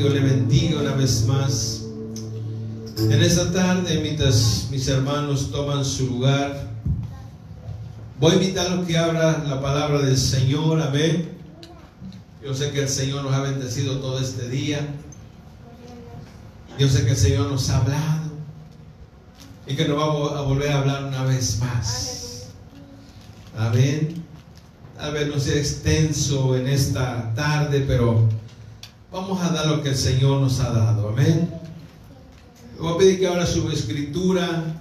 Dios le bendiga una vez más. En esta tarde, mientras mis hermanos toman su lugar, voy a invitarlos que abra la palabra del Señor. Amén. Yo sé que el Señor nos ha bendecido todo este día. Yo sé que el Señor nos ha hablado y que nos va a volver a hablar una vez más. Amén. Tal vez no sea extenso en esta tarde, pero vamos a dar lo que el Señor nos ha dado. Amén. Voy a pedir que ahora su escritura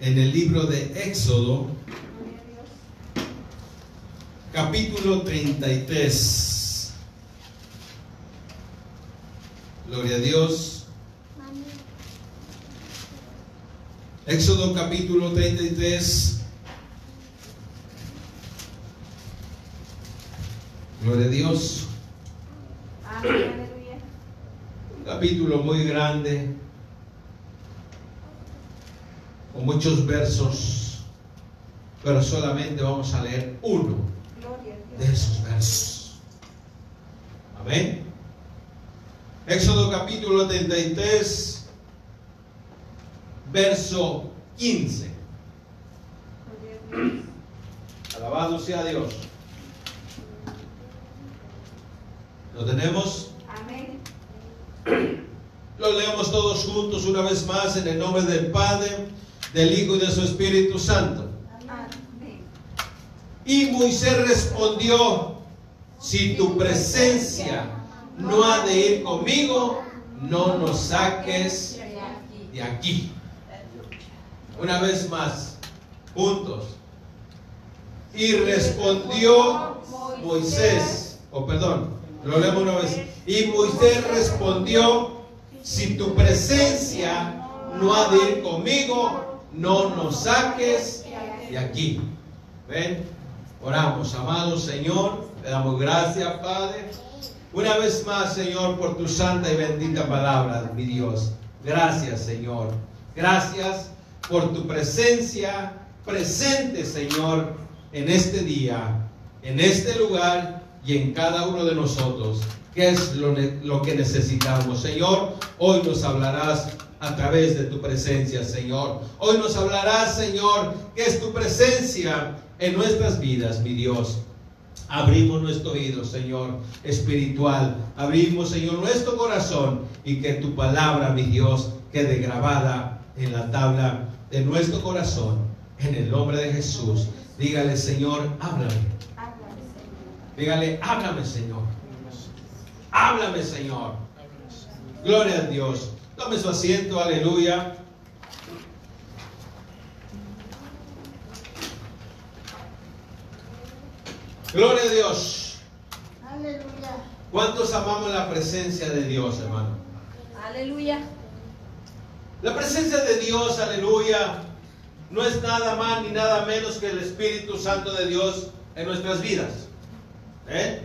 en el libro de Éxodo, capítulo 33. Gloria a Dios. Éxodo capítulo 33. Gloria a Dios. Un capítulo muy grande, con muchos versos, pero solamente vamos a leer uno de esos versos. Amén. Éxodo capítulo 33, verso 15. Alabado sea Dios. ¿Lo tenemos? Amén. Lo leemos todos juntos una vez más en el nombre del Padre, del Hijo y de su Espíritu Santo. Amén. Y Moisés respondió, si tu presencia no ha de ir conmigo, no nos saques de aquí. Una vez más, juntos. Y respondió Moisés, o perdón, lo leemos una vez. Y Moisés respondió, si tu presencia no ha de ir conmigo, no nos saques de aquí. Ven, oramos, amado Señor, le damos gracias, Padre. Una vez más, Señor, por tu santa y bendita palabra, mi Dios. Gracias, Señor. Gracias por tu presencia presente, Señor, en este día, en este lugar y en cada uno de nosotros. ¿Qué es lo, lo que necesitamos? Señor, hoy nos hablarás a través de tu presencia, Señor. Hoy nos hablarás, Señor, que es tu presencia en nuestras vidas, mi Dios. Abrimos nuestro oído, Señor, espiritual. Abrimos, Señor, nuestro corazón y que tu palabra, mi Dios, quede grabada en la tabla de nuestro corazón. En el nombre de Jesús. Dígale, Señor, háblame. Dígale, háblame, Señor. Háblame, Señor. Gloria a Dios. Tome su asiento, aleluya. Gloria a Dios. Aleluya. ¿Cuántos amamos la presencia de Dios, hermano? Aleluya. La presencia de Dios, aleluya, no es nada más ni nada menos que el Espíritu Santo de Dios en nuestras vidas. ¿Eh?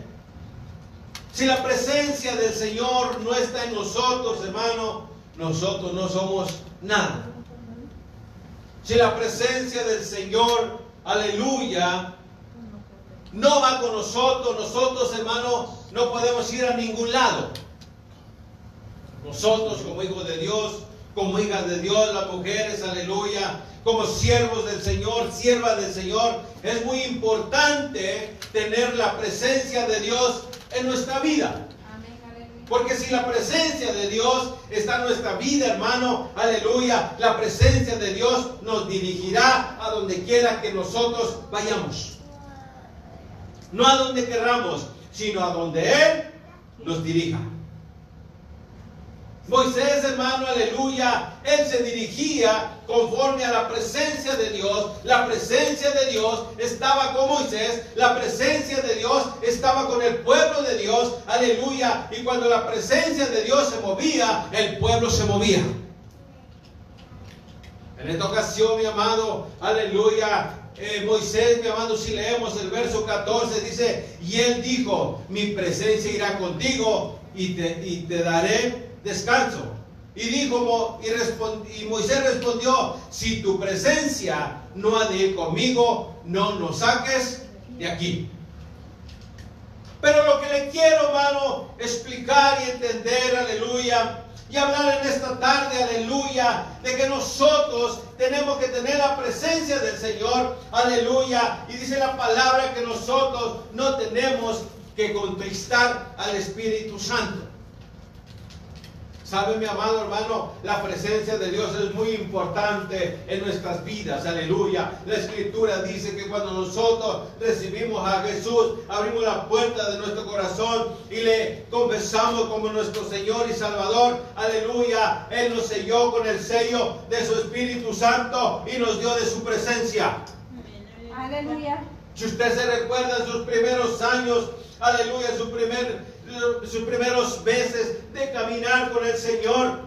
Si la presencia del Señor no está en nosotros, hermano, nosotros no somos nada. Si la presencia del Señor, aleluya, no va con nosotros, nosotros, hermano, no podemos ir a ningún lado. Nosotros como hijos de Dios, como hijas de Dios, las mujeres, aleluya, como siervos del Señor, siervas del Señor, es muy importante tener la presencia de Dios en nuestra vida. Porque si la presencia de Dios está en nuestra vida, hermano, aleluya, la presencia de Dios nos dirigirá a donde quiera que nosotros vayamos. No a donde querramos, sino a donde Él nos dirija. Moisés, hermano, aleluya, él se dirigía conforme a la presencia de Dios. La presencia de Dios estaba con Moisés, la presencia de Dios estaba con el pueblo de Dios, aleluya. Y cuando la presencia de Dios se movía, el pueblo se movía. En esta ocasión, mi amado, aleluya, eh, Moisés, mi amado, si leemos el verso 14, dice, y él dijo, mi presencia irá contigo y te, y te daré descanso. Y dijo, y, respon- y Moisés respondió, si tu presencia no ha de ir conmigo, no nos saques de aquí. Pero lo que le quiero, hermano, explicar y entender, aleluya. Y hablar en esta tarde, aleluya, de que nosotros tenemos que tener la presencia del Señor, aleluya. Y dice la palabra que nosotros no tenemos que contristar al Espíritu Santo. Sabe mi amado hermano, la presencia de Dios es muy importante en nuestras vidas, aleluya. La escritura dice que cuando nosotros recibimos a Jesús, abrimos la puerta de nuestro corazón y le confesamos como nuestro Señor y Salvador, aleluya. Él nos selló con el sello de su Espíritu Santo y nos dio de su presencia. Aleluya. Si usted se recuerda en sus primeros años, aleluya, su primer sus primeros meses de caminar con el Señor.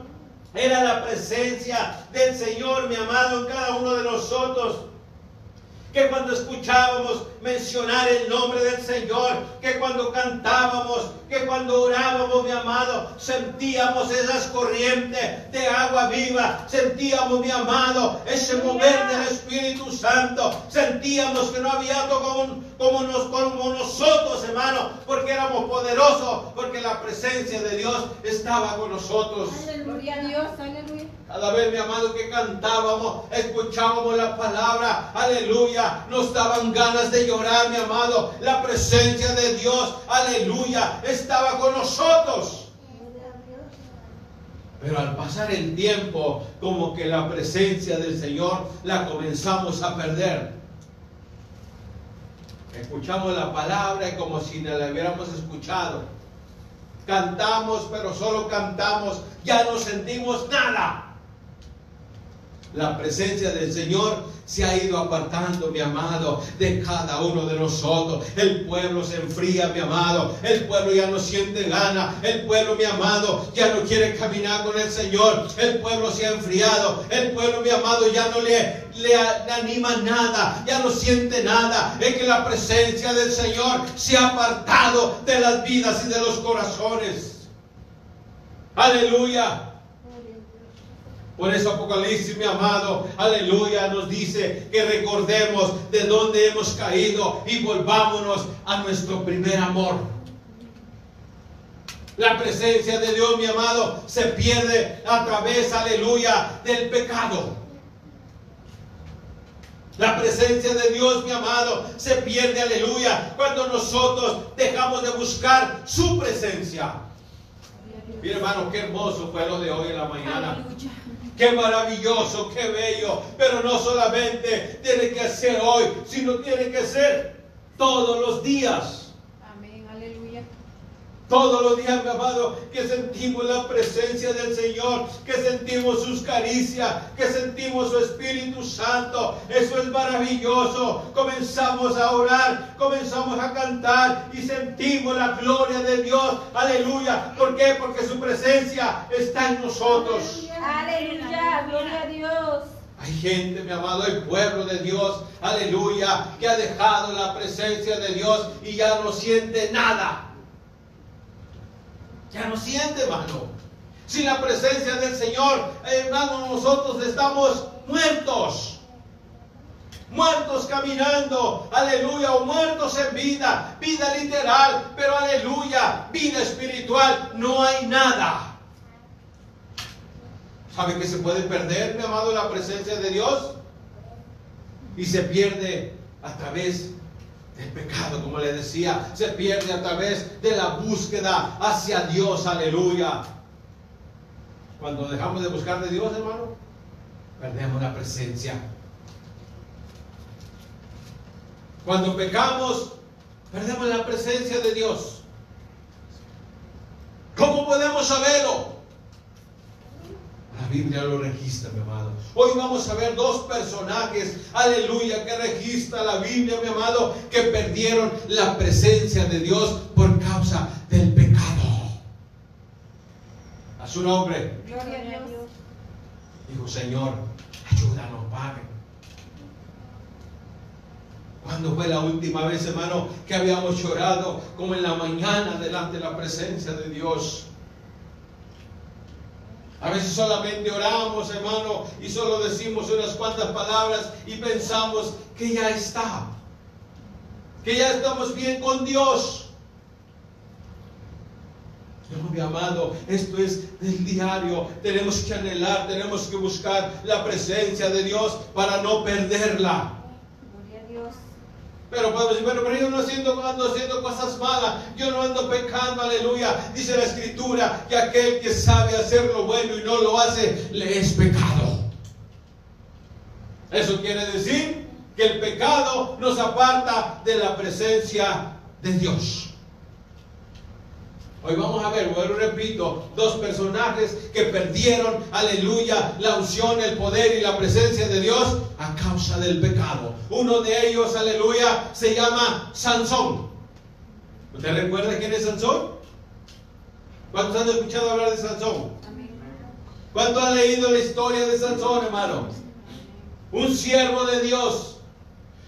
Era la presencia del Señor, mi amado, en cada uno de nosotros que cuando escuchábamos mencionar el nombre del Señor, que cuando cantábamos, que cuando orábamos, mi amado, sentíamos esas corrientes de agua viva, sentíamos, mi amado, ese mover del Espíritu Santo, sentíamos que no había algo como, como, nos, como nosotros, hermano, porque éramos poderosos, porque la presencia de Dios estaba con nosotros. Gloria a Dios, aleluya. Cada vez, mi amado, que cantábamos, escuchábamos la palabra, aleluya, nos daban ganas de llorar, mi amado. La presencia de Dios, aleluya, estaba con nosotros. Pero al pasar el tiempo, como que la presencia del Señor la comenzamos a perder. Escuchamos la palabra como si no la hubiéramos escuchado. Cantamos, pero solo cantamos, ya no sentimos nada. La presencia del Señor se ha ido apartando, mi amado, de cada uno de nosotros. El pueblo se enfría, mi amado. El pueblo ya no siente gana. El pueblo, mi amado, ya no quiere caminar con el Señor. El pueblo se ha enfriado. El pueblo, mi amado, ya no le, le, anima nada. Ya no siente nada. Es que la presencia del Señor se ha apartado de las vidas y de los corazones. Aleluya. Por eso Apocalipsis, mi amado, aleluya, nos dice que recordemos de dónde hemos caído y volvámonos a nuestro primer amor. La presencia de Dios, mi amado, se pierde a través, aleluya, del pecado. La presencia de Dios, mi amado, se pierde, aleluya, cuando nosotros dejamos de buscar su presencia. Mira, hermano, qué hermoso fue lo de hoy en la mañana. Qué maravilloso, qué bello. Pero no solamente tiene que ser hoy, sino tiene que ser todos los días. Todos los días, mi amado, que sentimos la presencia del Señor, que sentimos sus caricias, que sentimos su Espíritu Santo. Eso es maravilloso. Comenzamos a orar, comenzamos a cantar y sentimos la gloria de Dios. Aleluya. ¿Por qué? Porque su presencia está en nosotros. Aleluya, gloria a Dios. Hay gente, mi amado, el pueblo de Dios, aleluya, que ha dejado la presencia de Dios y ya no siente nada. Ya no siente, hermano. Sin la presencia del Señor, hermano, nosotros estamos muertos. Muertos caminando, aleluya, o muertos en vida, vida literal, pero aleluya, vida espiritual, no hay nada. ¿Sabe que se puede perder, mi amado, la presencia de Dios? Y se pierde a través del pecado, como le decía, se pierde a través de la búsqueda hacia Dios, aleluya. Cuando dejamos de buscar de Dios, hermano, perdemos la presencia. Cuando pecamos, perdemos la presencia de Dios. ¿Cómo podemos saberlo? La Biblia lo registra, mi amado. Hoy vamos a ver dos personajes, aleluya, que registra la Biblia, mi amado, que perdieron la presencia de Dios por causa del pecado. A su nombre, Gloria a Dios. dijo, Señor, ayúdanos, Padre. ¿Cuándo fue la última vez, hermano, que habíamos llorado como en la mañana delante de la presencia de Dios? A veces solamente oramos, hermano, y solo decimos unas cuantas palabras y pensamos que ya está, que ya estamos bien con Dios. No, mi amado, esto es del diario. Tenemos que anhelar, tenemos que buscar la presencia de Dios para no perderla. Pero podemos decir, bueno, pero yo no haciendo, ando haciendo cosas malas, yo no ando pecando, aleluya. Dice la escritura que aquel que sabe hacer lo bueno y no lo hace, le es pecado. Eso quiere decir que el pecado nos aparta de la presencia de Dios. Hoy vamos a ver, vuelvo repito, dos personajes que perdieron, aleluya, la unción, el poder y la presencia de Dios a causa del pecado. Uno de ellos, aleluya, se llama Sansón. ¿Usted recuerda quién es Sansón? ¿Cuántos han escuchado hablar de Sansón? ¿Cuántos han leído la historia de Sansón, hermano? Un siervo de Dios.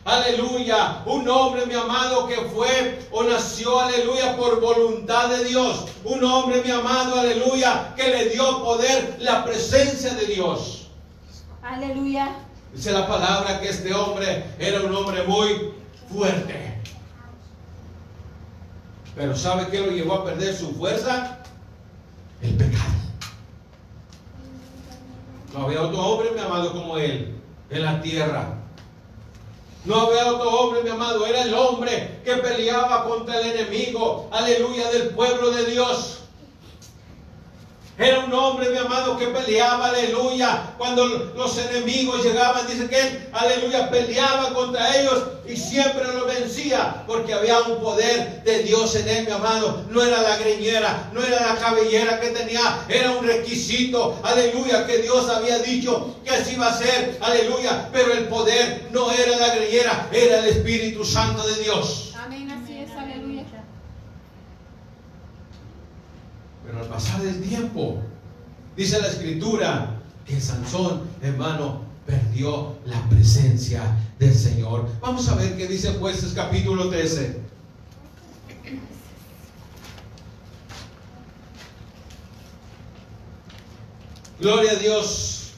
Aleluya. Un hombre, mi amado, que fue o nació, aleluya, por voluntad de Dios. Un hombre, mi amado, aleluya, que le dio poder la presencia de Dios. Aleluya. Dice la palabra que este hombre era un hombre muy fuerte. Pero ¿sabe qué lo llevó a perder su fuerza? El pecado. No había otro hombre, mi amado, como él en la tierra. No había otro hombre, mi amado, era el hombre que peleaba contra el enemigo, aleluya, del pueblo de Dios. Era un hombre, mi amado, que peleaba, aleluya. Cuando los enemigos llegaban, dice que él, aleluya, peleaba contra ellos y siempre lo vencía, porque había un poder de Dios en él, mi amado. No era la greñera, no era la cabellera que tenía, era un requisito, aleluya, que Dios había dicho que así iba a ser, aleluya. Pero el poder no era la greñera, era el Espíritu Santo de Dios. Amén, así es, aleluya. Pero al pasar del tiempo, dice la escritura que Sansón, hermano, perdió la presencia del Señor. Vamos a ver qué dice jueces capítulo 13. Gloria a Dios.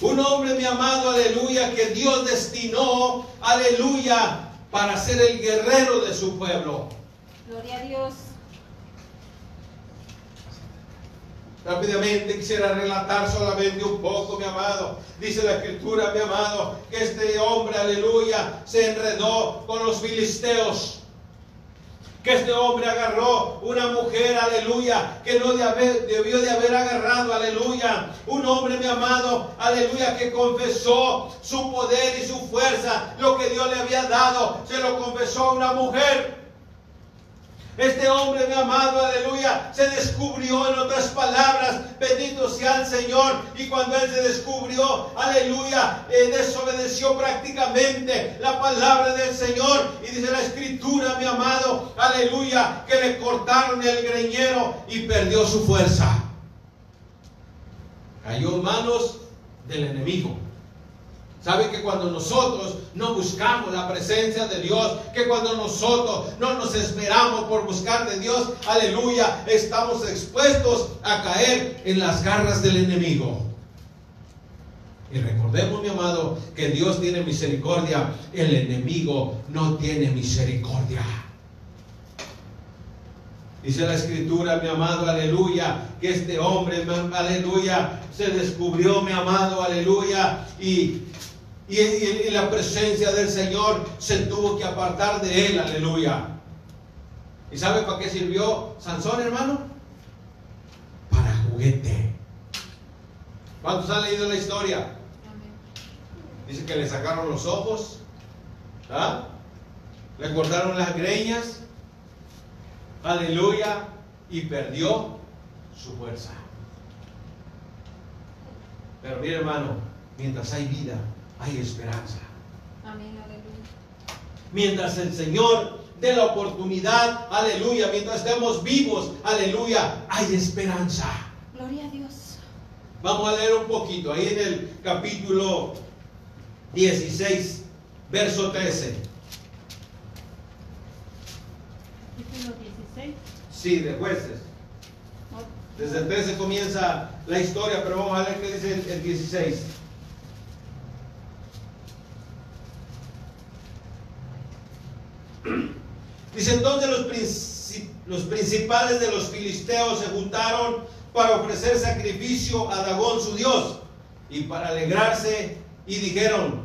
Un hombre, mi amado, aleluya, que Dios destinó, aleluya, para ser el guerrero de su pueblo. Gloria a Dios. Rápidamente quisiera relatar solamente un poco, mi amado. Dice la escritura, mi amado, que este hombre, aleluya, se enredó con los filisteos. Que este hombre agarró una mujer, aleluya, que no debió de haber agarrado, aleluya. Un hombre, mi amado, aleluya, que confesó su poder y su fuerza, lo que Dios le había dado, se lo confesó a una mujer. Este hombre, mi amado, aleluya, se descubrió en otras palabras, bendito sea el Señor. Y cuando él se descubrió, aleluya, eh, desobedeció prácticamente la palabra del Señor. Y dice la escritura, mi amado, aleluya, que le cortaron el greñero y perdió su fuerza. Cayó en manos del enemigo. ¿Sabe que cuando nosotros no buscamos la presencia de Dios, que cuando nosotros no nos esperamos por buscar de Dios, aleluya, estamos expuestos a caer en las garras del enemigo? Y recordemos, mi amado, que Dios tiene misericordia, el enemigo no tiene misericordia. Dice la escritura, mi amado, aleluya, que este hombre, aleluya, se descubrió, mi amado, aleluya, y, y, y- y la presencia del Señor se tuvo que apartar de él, aleluya. ¿Y sabe para qué sirvió Sansón, hermano? Para juguete. ¿Cuántos han leído la historia? Dice que le sacaron los ojos, ¿ah? le cortaron las greñas, aleluya, y perdió su fuerza. Pero mire hermano, mientras hay vida, hay esperanza. Amén, aleluya. Mientras el Señor dé la oportunidad, aleluya, mientras estemos vivos, aleluya, hay esperanza. Gloria a Dios. Vamos a leer un poquito, ahí en el capítulo 16, verso 13. Capítulo 16. Sí, de jueces. Desde el 13 comienza la historia, pero vamos a ver qué dice el, el 16. Dice entonces los princip- los principales de los filisteos se juntaron para ofrecer sacrificio a Dagón su Dios y para alegrarse y dijeron,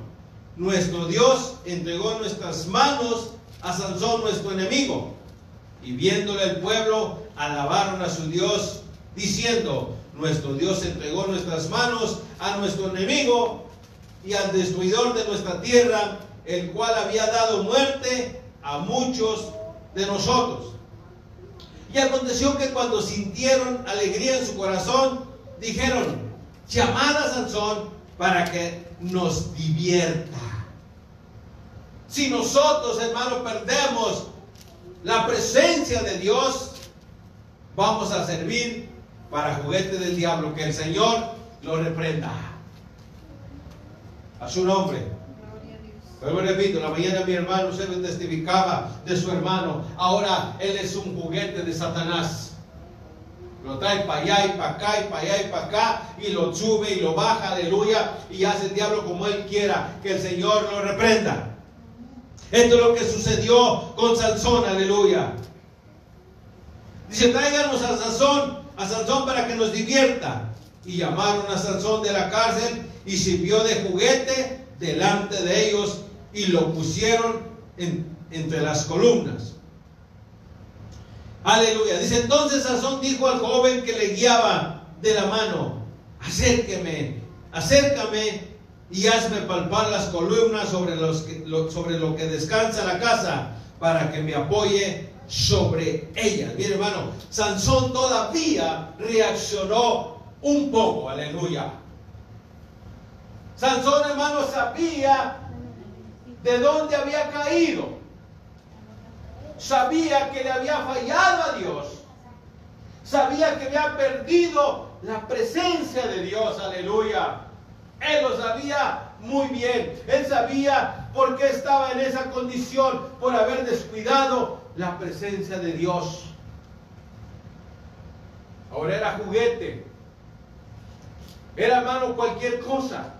nuestro Dios entregó en nuestras manos a Sansón nuestro enemigo. Y viéndole el pueblo, alabaron a su Dios, diciendo, nuestro Dios entregó en nuestras manos a nuestro enemigo y al destruidor de nuestra tierra, el cual había dado muerte a muchos de nosotros. Y aconteció que cuando sintieron alegría en su corazón, dijeron, llamad a Sansón para que nos divierta. Si nosotros, hermanos, perdemos la presencia de Dios, vamos a servir para juguete del diablo. Que el Señor lo reprenda. A su nombre. Pero repito, la mañana mi hermano se testificaba de su hermano. Ahora él es un juguete de Satanás. Lo trae para allá y para acá y para allá y para acá y lo sube y lo baja, aleluya, y hace el diablo como él quiera. Que el Señor lo reprenda. Esto es lo que sucedió con Sansón, aleluya. Dice, tráiganos a Sansón, a Sansón para que nos divierta. Y llamaron a Sansón de la cárcel y sirvió de juguete delante de ellos y lo pusieron en- entre las columnas. Aleluya. Dice entonces Sansón dijo al joven que le guiaba de la mano, acérqueme, acércame y hazme palpar las columnas sobre, los que- lo, sobre lo que descansa la casa para que me apoye sobre ellas. Mire hermano, Sansón todavía reaccionó un poco, aleluya. Sansón hermano sabía de dónde había caído sabía que le había fallado a Dios, sabía que había perdido la presencia de Dios, aleluya. Él lo sabía muy bien, él sabía por qué estaba en esa condición, por haber descuidado la presencia de Dios. Ahora era juguete, era hermano cualquier cosa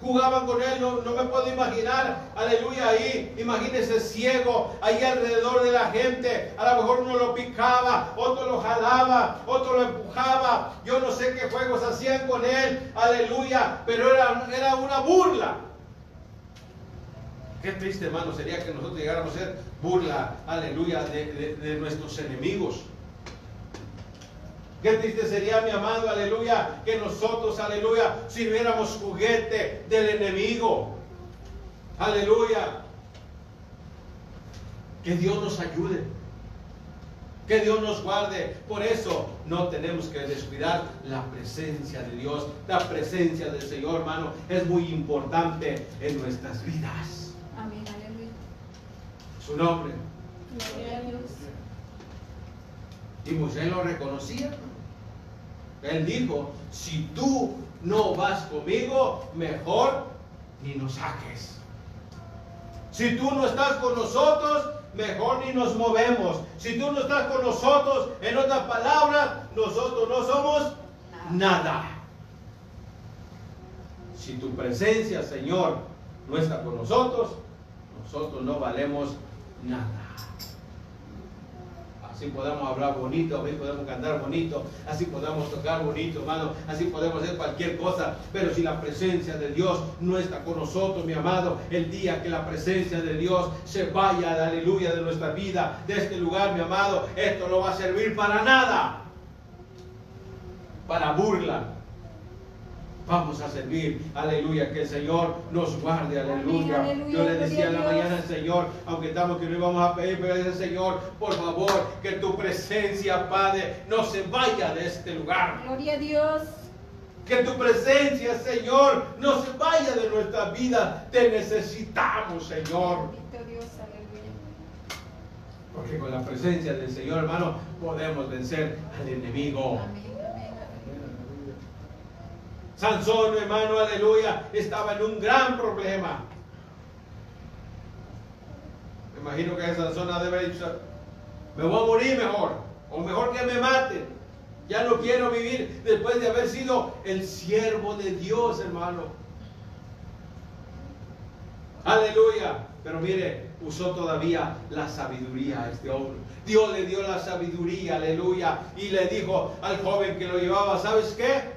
jugaban con él, no, no me puedo imaginar, aleluya, ahí, imagínese ciego, ahí alrededor de la gente, a lo mejor uno lo picaba, otro lo jalaba, otro lo empujaba, yo no sé qué juegos hacían con él, aleluya, pero era, era una burla. Qué triste, hermano, sería que nosotros llegáramos a ser burla, aleluya, de, de- de nuestros enemigos. Qué triste sería, mi amado, aleluya, que nosotros, aleluya, sirviéramos juguete del enemigo. Aleluya. Que Dios nos ayude. Que Dios nos guarde. Por eso no tenemos que descuidar la presencia de Dios. La presencia del Señor, hermano, es muy importante en nuestras vidas. Amén, aleluya. Su nombre. Gloria a Dios. Y Moisés lo reconocía. Él dijo, si tú no vas conmigo, mejor ni nos saques. Si tú no estás con nosotros, mejor ni nos movemos. Si tú no estás con nosotros, en otras palabras, nosotros no somos nada. Si tu presencia, Señor, no está con nosotros, nosotros no valemos nada. Así podemos hablar bonito, así podemos cantar bonito, así podemos tocar bonito, hermano, así podemos hacer cualquier cosa. Pero si la presencia de Dios no está con nosotros, mi amado, el día que la presencia de Dios se vaya, aleluya, de nuestra vida, de este lugar, mi amado, esto no va a servir para nada. Para burla. Vamos a servir, aleluya, que el Señor nos guarde, aleluya. Amén, aleluya, Yo le decía en la mañana al Señor, aunque estamos que no íbamos a pedir, pero dice Señor, por favor, que tu presencia, Padre, no se vaya de este lugar. Gloria a Dios. Que tu presencia, Señor, no se vaya de nuestra vida. Te necesitamos, Señor. Porque con la presencia del Señor, hermano, podemos vencer al enemigo. Amén. Sansón, hermano, aleluya, estaba en un gran problema. Me imagino que Sansón ha de haber dicho, me voy a morir mejor, o mejor que me maten. Ya no quiero vivir después de haber sido el siervo de Dios, hermano. Aleluya. Pero mire, usó todavía la sabiduría a este hombre. Dios le dio la sabiduría, aleluya, y le dijo al joven que lo llevaba, ¿sabes qué?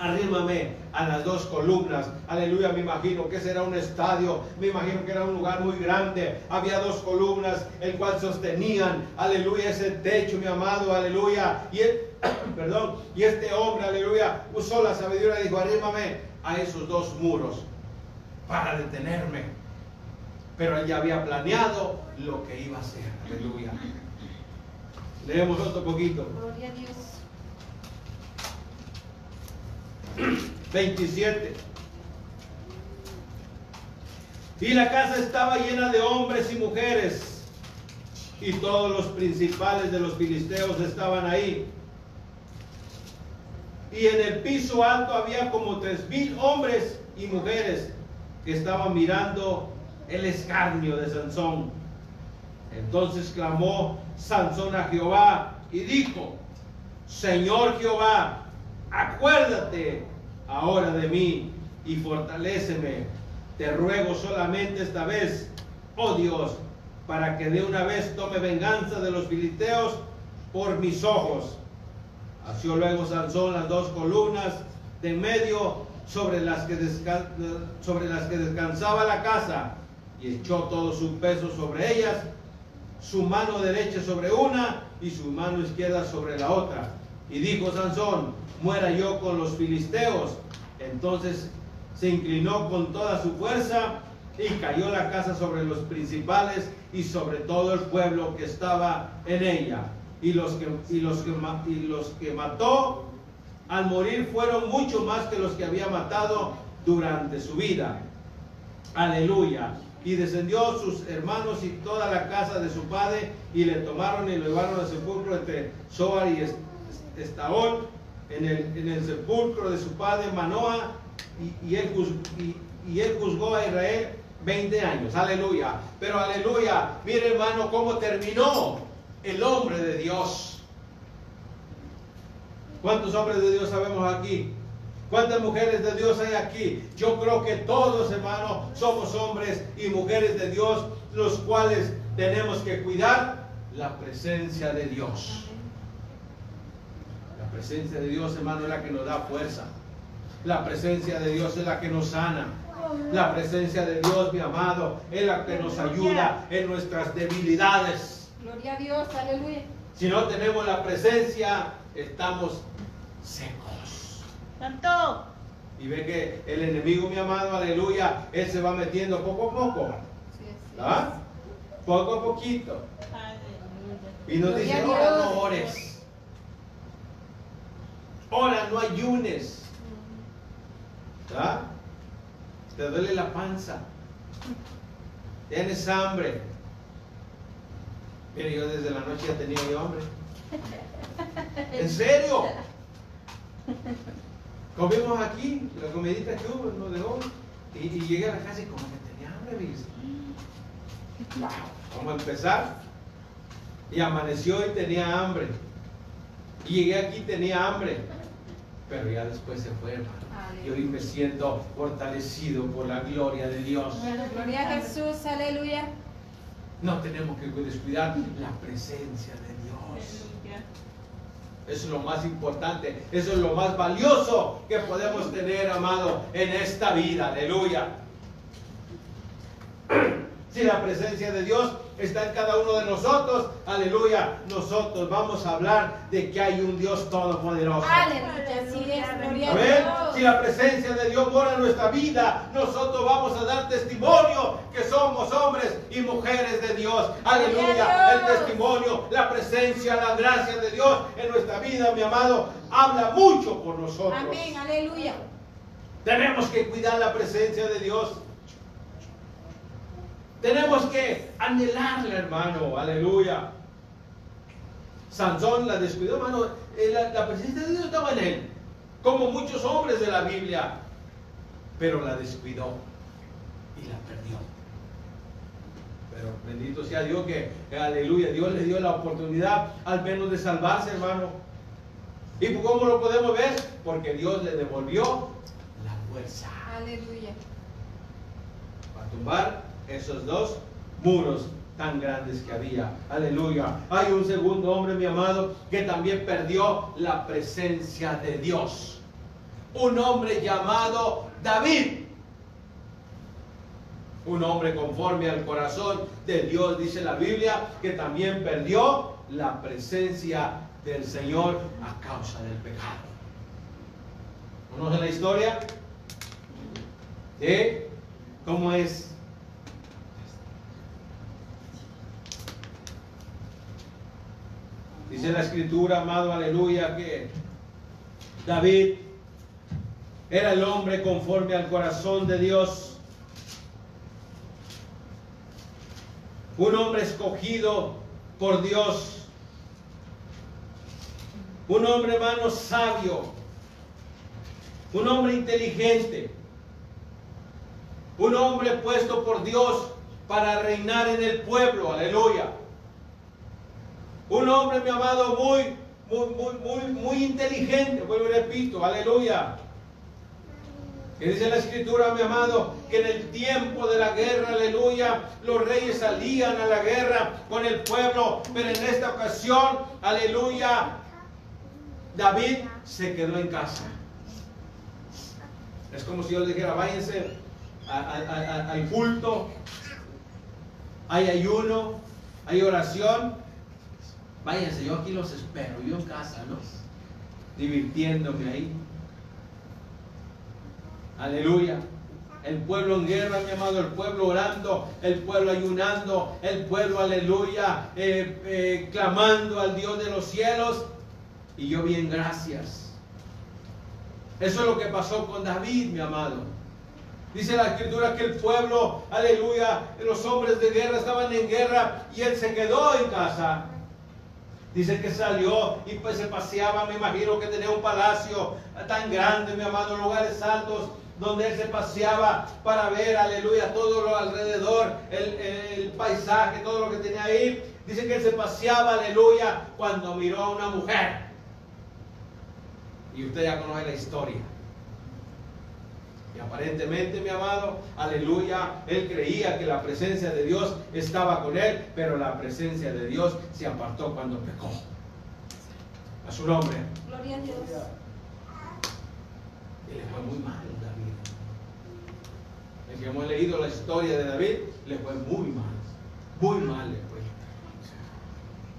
Arrímame a las dos columnas. Aleluya, me imagino que ese era un estadio, me imagino que era un lugar muy grande. Había dos columnas, el cual sostenían, aleluya, ese techo, mi amado, aleluya. Y él, perdón, y este hombre, aleluya, usó la sabiduría y dijo, arrímame a esos dos muros para detenerme. Pero él ya había planeado lo que iba a hacer, aleluya. Leemos otro poquito. Gloria a Dios. 27. Y la casa estaba llena de hombres y mujeres, y todos los principales de los filisteos estaban ahí. Y en el piso alto había como tres mil hombres y mujeres que estaban mirando el escarnio de Sansón. Entonces clamó Sansón a Jehová y dijo, Señor Jehová, acuérdate ahora de mí y fortaléceme. Te ruego solamente esta vez, oh Dios, para que de una vez tome venganza de los filisteos por mis ojos. Hació luego Sansón las dos columnas de medio sobre las que descansaba la casa y echó todo su peso sobre ellas, su mano derecha sobre una y su mano izquierda sobre la otra. Y dijo Sansón, muera yo con los filisteos. Entonces se inclinó con toda su fuerza y cayó la casa sobre los principales y sobre todo el pueblo que estaba en ella. Y los que, y los que, y los que mató al morir fueron mucho más que los que había matado durante su vida. Aleluya. Y descendió sus hermanos y toda la casa de su padre y le tomaron y lo llevaron al sepulcro entre Soar y Es- Estaón en el, en el sepulcro de su padre Manoa y, él, y él juzgó a Israel 20 años. Aleluya. Pero aleluya. Mire hermano cómo terminó el hombre de Dios. ¿Cuántos hombres de Dios sabemos aquí? ¿Cuántas mujeres de Dios hay aquí? Yo creo que todos, hermanos, somos hombres y mujeres de Dios, los cuales tenemos que cuidar la presencia de Dios. La presencia de Dios, hermano, es la que nos da fuerza. La presencia de Dios es la que nos sana. La presencia de Dios, mi amado, es la que nos ayuda en nuestras debilidades. Gloria a Dios, aleluya. Si no tenemos la presencia, estamos secos. Santo. Y ve que el enemigo, mi amado, aleluya, él se va metiendo poco a poco. Sí, sí. ¿verdad? Poco a poquito. Aleluya. Y nos dice, Gloria Dios. no ores. Ora, no ayunes. ¿verdad? Te duele la panza. Tienes hambre. Mire, yo desde la noche ya tenía hambre. ¿En serio? Comimos aquí, la comidita que hubo, nos dejó. Y, y llegué a la casa y como que tenía hambre. Wow, vamos a empezar. Y amaneció y tenía hambre. Y llegué aquí y tenía hambre. Pero ya después se fue, hermano. Y hoy me siento fortalecido por la gloria de Dios. Gloria a Jesús, aleluya. No tenemos que descuidar la presencia de Dios. Eso es lo más importante. Eso es lo más valioso que podemos tener, amado, en esta vida. Aleluya. Si la presencia de Dios está en cada uno de nosotros, aleluya, nosotros vamos a hablar de que hay un Dios todopoderoso. Aleluya, así es, gloria Amén. Si la presencia de Dios mora en nuestra vida, nosotros vamos a dar testimonio que somos hombres y mujeres de Dios. Aleluya. El testimonio, la presencia, la gracia de Dios en nuestra vida, mi amado, habla mucho por nosotros. Amén, aleluya. Tenemos que cuidar la presencia de Dios. Tenemos que anhelarla, hermano. Aleluya. Sansón la descuidó, hermano. Eh, La, la presencia de Dios estaba en él. Como muchos hombres de la Biblia. Pero la descuidó y la perdió. Pero bendito sea Dios que, que, aleluya, Dios le dio la oportunidad al menos de salvarse, hermano. ¿Y cómo lo podemos ver? Porque Dios le devolvió la fuerza Aleluya. para tumbar esos dos muros tan grandes que había. Aleluya. Hay un segundo hombre, mi amado, que también perdió la presencia de Dios. Un hombre llamado David. Un hombre conforme al corazón de Dios, dice la Biblia, que también perdió la presencia del Señor a causa del pecado. ¿Conoce la historia? De cómo es Dice la escritura, amado, aleluya, que David era el hombre conforme al corazón de Dios. Un hombre escogido por Dios. Un hombre, hermano, sabio. Un hombre inteligente. Un hombre puesto por Dios para reinar en el pueblo. Aleluya. Un hombre, mi amado, muy, muy, muy, muy, muy inteligente. Vuelvo y repito, aleluya. Que dice la escritura, mi amado, que en el tiempo de la guerra, aleluya, los reyes salían a la guerra con el pueblo, pero en esta ocasión, aleluya, David se quedó en casa. Es como si yo le dijera, váyanse al culto, hay ayuno, hay oración, Váyanse, yo aquí los espero, yo en casa, ¿no? Divirtiéndome ahí. Aleluya. El pueblo en guerra, mi amado, el pueblo orando, el pueblo ayunando, el pueblo, aleluya, eh, eh, clamando al Dios de los cielos. Y yo bien, gracias. Eso es lo que pasó con David, mi amado. Dice la escritura que el pueblo, aleluya, los hombres de guerra estaban en guerra y él se quedó en casa. Dice que salió y pues se paseaba, me imagino que tenía un palacio tan grande, mi amado, lugares altos, donde él se paseaba para ver, aleluya, todo lo alrededor, el, paisaje, todo lo que tenía ahí. Dice que él se paseaba, aleluya, cuando miró a una mujer. Y usted ya conoce la historia. Y aparentemente, mi amado, aleluya, él creía que la presencia de Dios estaba con él, pero la presencia de Dios se apartó cuando pecó. A su nombre. Gloria a Dios. Y le fue muy mal David. El que hemos leído la historia de David, le fue muy mal. Muy mal le fue.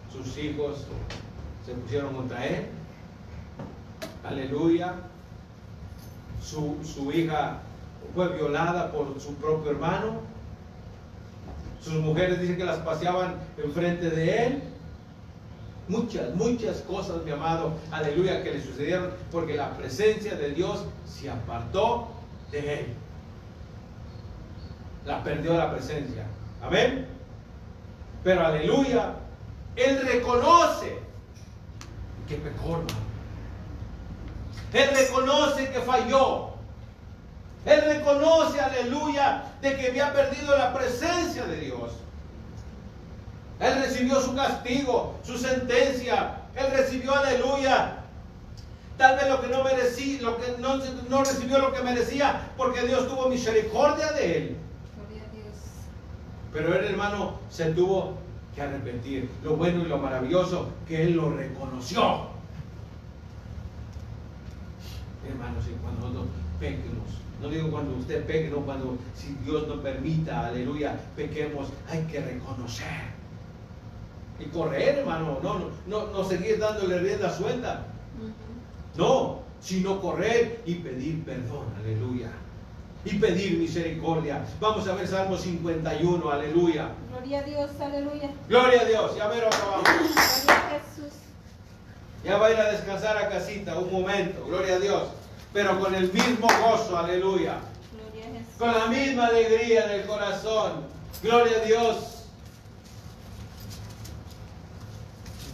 Sus hijos se pusieron contra él. Aleluya su, hija fue violada por su propio hermano. Sus mujeres dicen que las paseaban enfrente de él. Muchas, muchas cosas, mi amado, aleluya, que le sucedieron porque la presencia de Dios se apartó de él. La perdió la presencia. Amén. Pero aleluya, él reconoce que pecó, hermano. Él reconoce que falló. Él reconoce, aleluya, de que había perdido la presencia de Dios. Él recibió su castigo, su sentencia. Él recibió, aleluya, tal vez lo que no merecía, lo que no, no recibió lo que merecía, porque Dios tuvo misericordia de él. Pero él, hermano, se tuvo que arrepentir. Lo bueno y lo maravilloso, que él lo reconoció hermanos, y cuando nosotros pequemos, no digo cuando usted peque, no cuando, si Dios nos permita, aleluya, pequemos, hay que reconocer. Y correr, hermano, no, no, no, no seguir dándole rienda suelta. No, sino correr y pedir perdón, aleluya. Y pedir misericordia. Vamos a ver Salmo 51, aleluya. Gloria a Dios, aleluya. Gloria a Dios, ya ver acabamos. Gloria a Jesús. Ya va a ir a descansar a casita, un momento, gloria a Dios. Pero con el mismo gozo, aleluya. Con la misma alegría en el corazón. Gloria a Dios.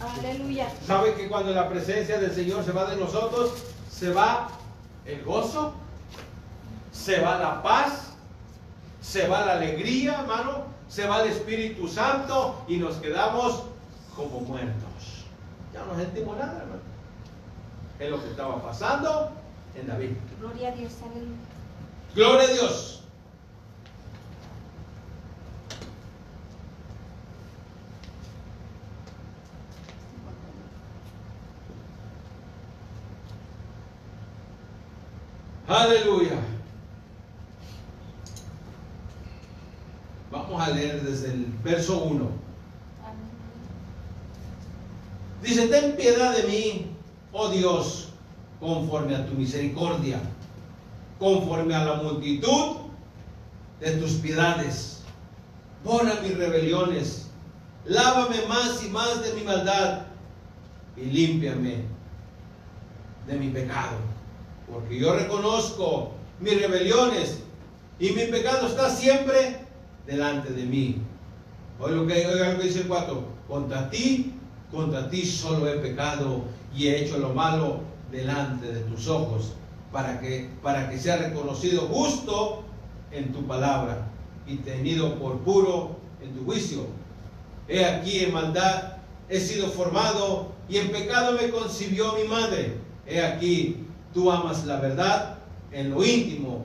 Aleluya. ¿Sabe que cuando la presencia del Señor se va de nosotros, se va el gozo, se va la paz, se va la alegría, hermano, se va el Espíritu Santo y nos quedamos como muertos? Ya no sentimos nada, hermano. Es lo que estaba pasando en David. Gloria a Dios, aleluya. Gloria a Dios. Aleluya. Vamos a leer desde el verso 1. Dice, ten piedad de mí, oh Dios, conforme a tu misericordia, conforme a la multitud de tus piedades. Borra mis rebeliones, lávame más y más de mi maldad y límpiame de mi pecado. Porque yo reconozco mis rebeliones y mi pecado está siempre delante de mí. Lo que, oiga lo que dice el 4. Contra ti, contra ti solo he pecado y he hecho lo malo delante de tus ojos, para que, para que sea reconocido justo en tu palabra y tenido por puro en tu juicio. He aquí en maldad he sido formado y en pecado me concibió mi madre. He aquí, tú amas la verdad en lo íntimo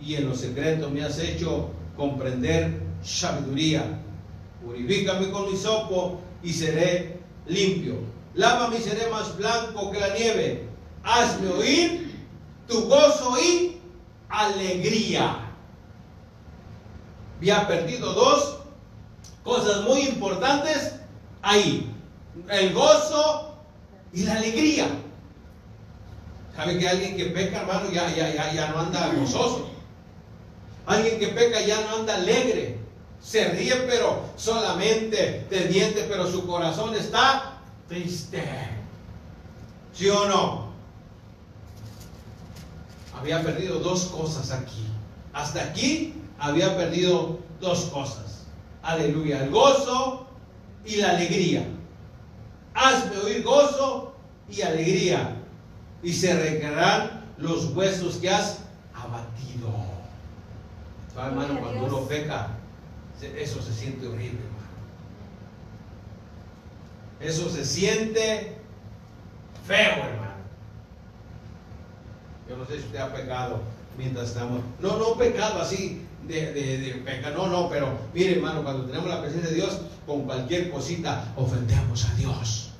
y en lo secreto me has hecho comprender sabiduría. Purifícame con mi sopo y seré limpio. Lávame y seré más blanco que la nieve. Hazme oír tu gozo y alegría. Había perdido dos cosas muy importantes ahí. El gozo y la alegría. ¿Sabe que alguien que peca, hermano, ya, ya, ya, ya no anda gozoso? Alguien que peca ya no anda alegre. Se ríe, pero solamente de dientes, pero su corazón está triste. ¿Sí o no? Había perdido dos cosas aquí. Hasta aquí había perdido dos cosas. Aleluya. El gozo y la alegría. Hazme oír gozo y alegría. Y se recargarán los huesos que has abatido. ¿Sabe, hermano? Cuando uno peca, eso se siente horrible, hermano. Eso se siente feo, hermano. Yo no sé si usted ha pecado mientras estamos. No, no pecado así de, de, de pecar, no, no, pero mire, hermano, cuando tenemos la presencia de Dios, con cualquier cosita ofendemos a Dios.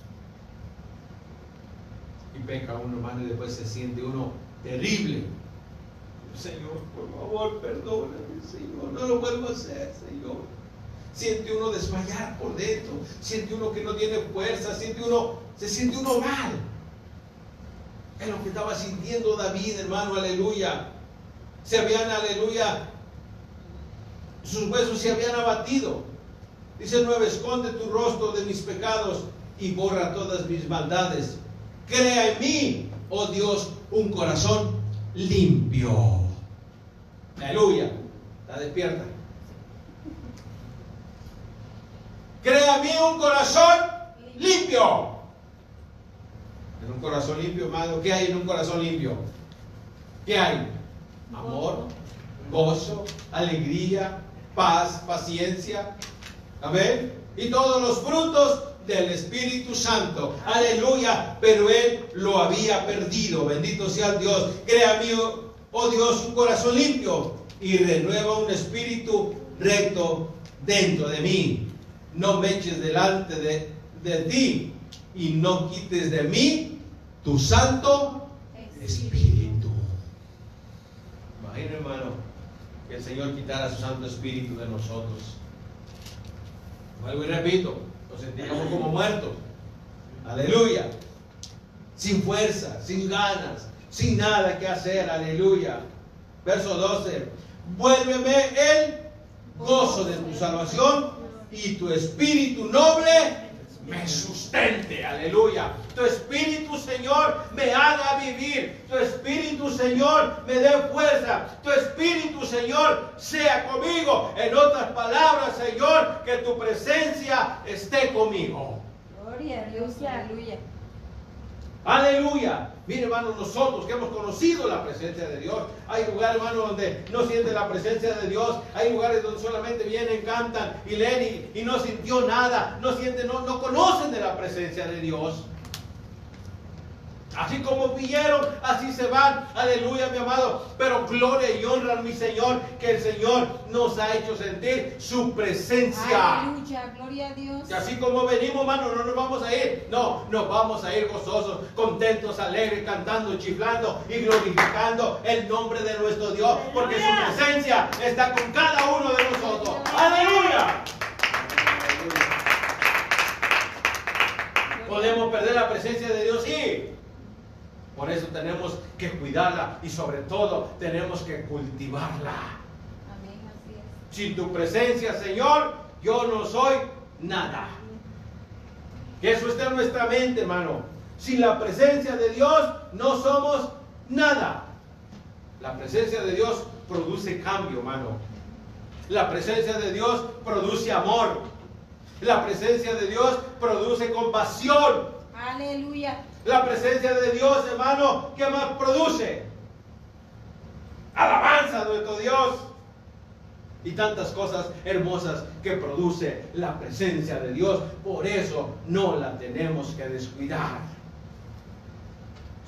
Y peca uno, hermano, y después se siente uno terrible. Señor, por favor, perdóname, Señor, no lo vuelvo a hacer, Señor. Siente uno desmayar por dentro, siente uno que no tiene fuerza, siente uno, se siente uno mal. Es lo que estaba sintiendo David, hermano, aleluya. Se habían, aleluya, sus huesos se habían abatido. Dice el 9, esconde tu rostro de mis pecados y borra todas mis maldades. Crea en mí, oh Dios, un corazón limpio. Aleluya. Está despierta. Crea en mí un corazón limpio. En un corazón limpio, hermano, ¿qué hay en un corazón limpio? ¿Qué hay? Amor, gozo, alegría, paz, paciencia. Amén. Y todos los frutos del Espíritu Santo. Aleluya. Pero él lo había perdido. Bendito sea Dios. Crea mí, oh Dios, un corazón limpio y renueva un espíritu recto dentro de mí. No me eches delante de, de ti y no quites de mí tu santo espíritu. Imagina, hermano, que el Señor quitara su Santo Espíritu de nosotros. Vuelvo y repito, nos sentíamos como muertos. Aleluya. Sin fuerza, sin ganas, sin nada que hacer. Aleluya. Verso 12. Vuélveme el gozo de tu salvación y tu espíritu noble me sustente. Aleluya. Tu espíritu, Señor, me haga vivir. Tu espíritu, Señor, me dé fuerza. Tu espíritu, Señor, sea conmigo. En otras palabras, Señor, que tu presencia esté conmigo. Gloria a Dios, aleluya. Aleluya. Mire, hermano, nosotros que hemos conocido la presencia de Dios, hay lugares, hermano, donde no sienten la presencia de Dios, hay lugares donde solamente vienen, cantan y leen y, y no sintió nada, no sienten, no, no conocen de la presencia de Dios. Así como vinieron, así se van. Aleluya, mi amado. Pero gloria y honra a mi Señor, que el Señor nos ha hecho sentir su presencia. Aleluya, gloria a Dios. Y así como venimos, hermano, no nos vamos a ir. No, nos vamos a ir gozosos, contentos, alegres, cantando, chiflando y glorificando el nombre de nuestro Dios. Porque su presencia está con cada uno de nosotros. Aleluya. Podemos perder la presencia de Dios, sí. Por eso tenemos que cuidarla y sobre todo tenemos que cultivarla. Amén, así es. Sin tu presencia, Señor, yo no soy nada. Que eso esté en nuestra mente, hermano. Sin la presencia de Dios no somos nada. La presencia de Dios produce cambio, hermano. La presencia de Dios produce amor. La presencia de Dios produce compasión. Aleluya. La presencia de Dios, hermano, ¿qué más produce? Alabanza a nuestro Dios. Y tantas cosas hermosas que produce la presencia de Dios. Por eso no la tenemos que descuidar.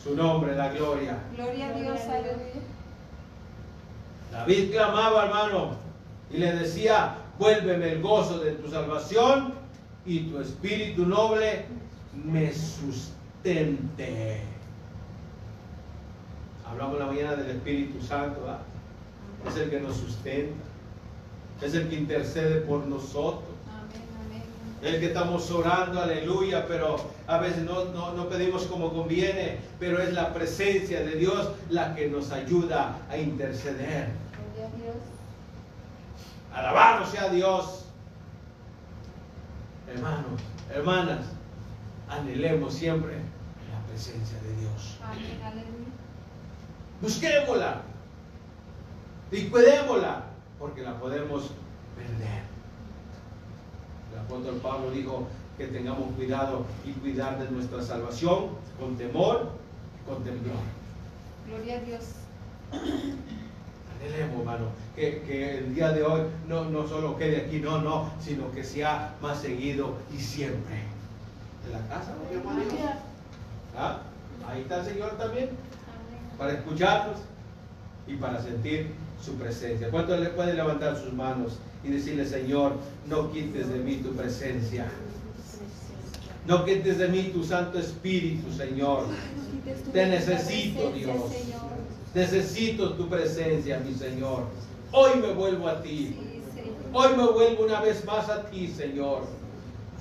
Su nombre, la gloria. Gloria a Dios, aleluya. David clamaba, hermano, y le decía, vuélveme el gozo de tu salvación y tu espíritu noble me Hablamos la mañana del Espíritu Santo, ¿verdad? es el que nos sustenta, es el que intercede por nosotros. Amén, amén. El que estamos orando, aleluya, pero a veces no, no, no pedimos como conviene, pero es la presencia de Dios la que nos ayuda a interceder. Alabado sea Dios. Hermanos, hermanas, anhelemos siempre presencia de Dios. Amén, aleluya. Busquémosla y cuidémosla, porque la podemos perder. El apóstol Pablo dijo que tengamos cuidado y cuidar de nuestra salvación con temor y con temblor. Gloria a Dios. Anhelemos, hermano, que, que el día de hoy no, no solo quede aquí, no, no, sino que sea más seguido y siempre. De la casa, ¿no? ¿Ah? Ahí está el Señor también, para escucharnos y para sentir su presencia. ¿Cuántos le pueden levantar sus manos y decirle, Señor, no quites de mí tu presencia? No quites de mí tu Santo Espíritu, Señor. Te necesito, Dios. Necesito tu presencia, mi Señor. Hoy me vuelvo a ti. Hoy me vuelvo una vez más a ti, Señor.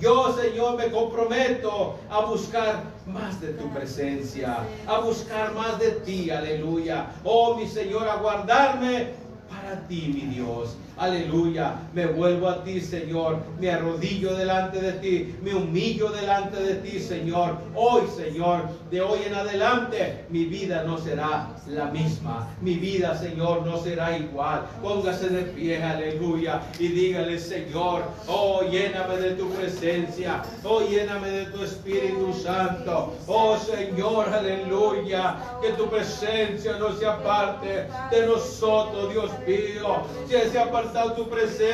Yo, Señor, me comprometo a buscar más de tu presencia, a buscar más de ti, aleluya. Oh, mi Señor, a guardarme para ti, mi Dios. Aleluya. Me vuelvo a ti, Señor. Me arrodillo delante de ti. Me humillo delante de ti, Señor. Hoy, Señor, de hoy en adelante, mi vida no será la misma. Mi vida, Señor, no será igual. Póngase de pie, aleluya. Y dígale, Señor, oh, lléname de tu presencia. Oh, lléname de tu Espíritu Santo. Oh, Señor, aleluya. Que tu presencia no se aparte de nosotros, Dios mío. Que se ha apartado tu presencia.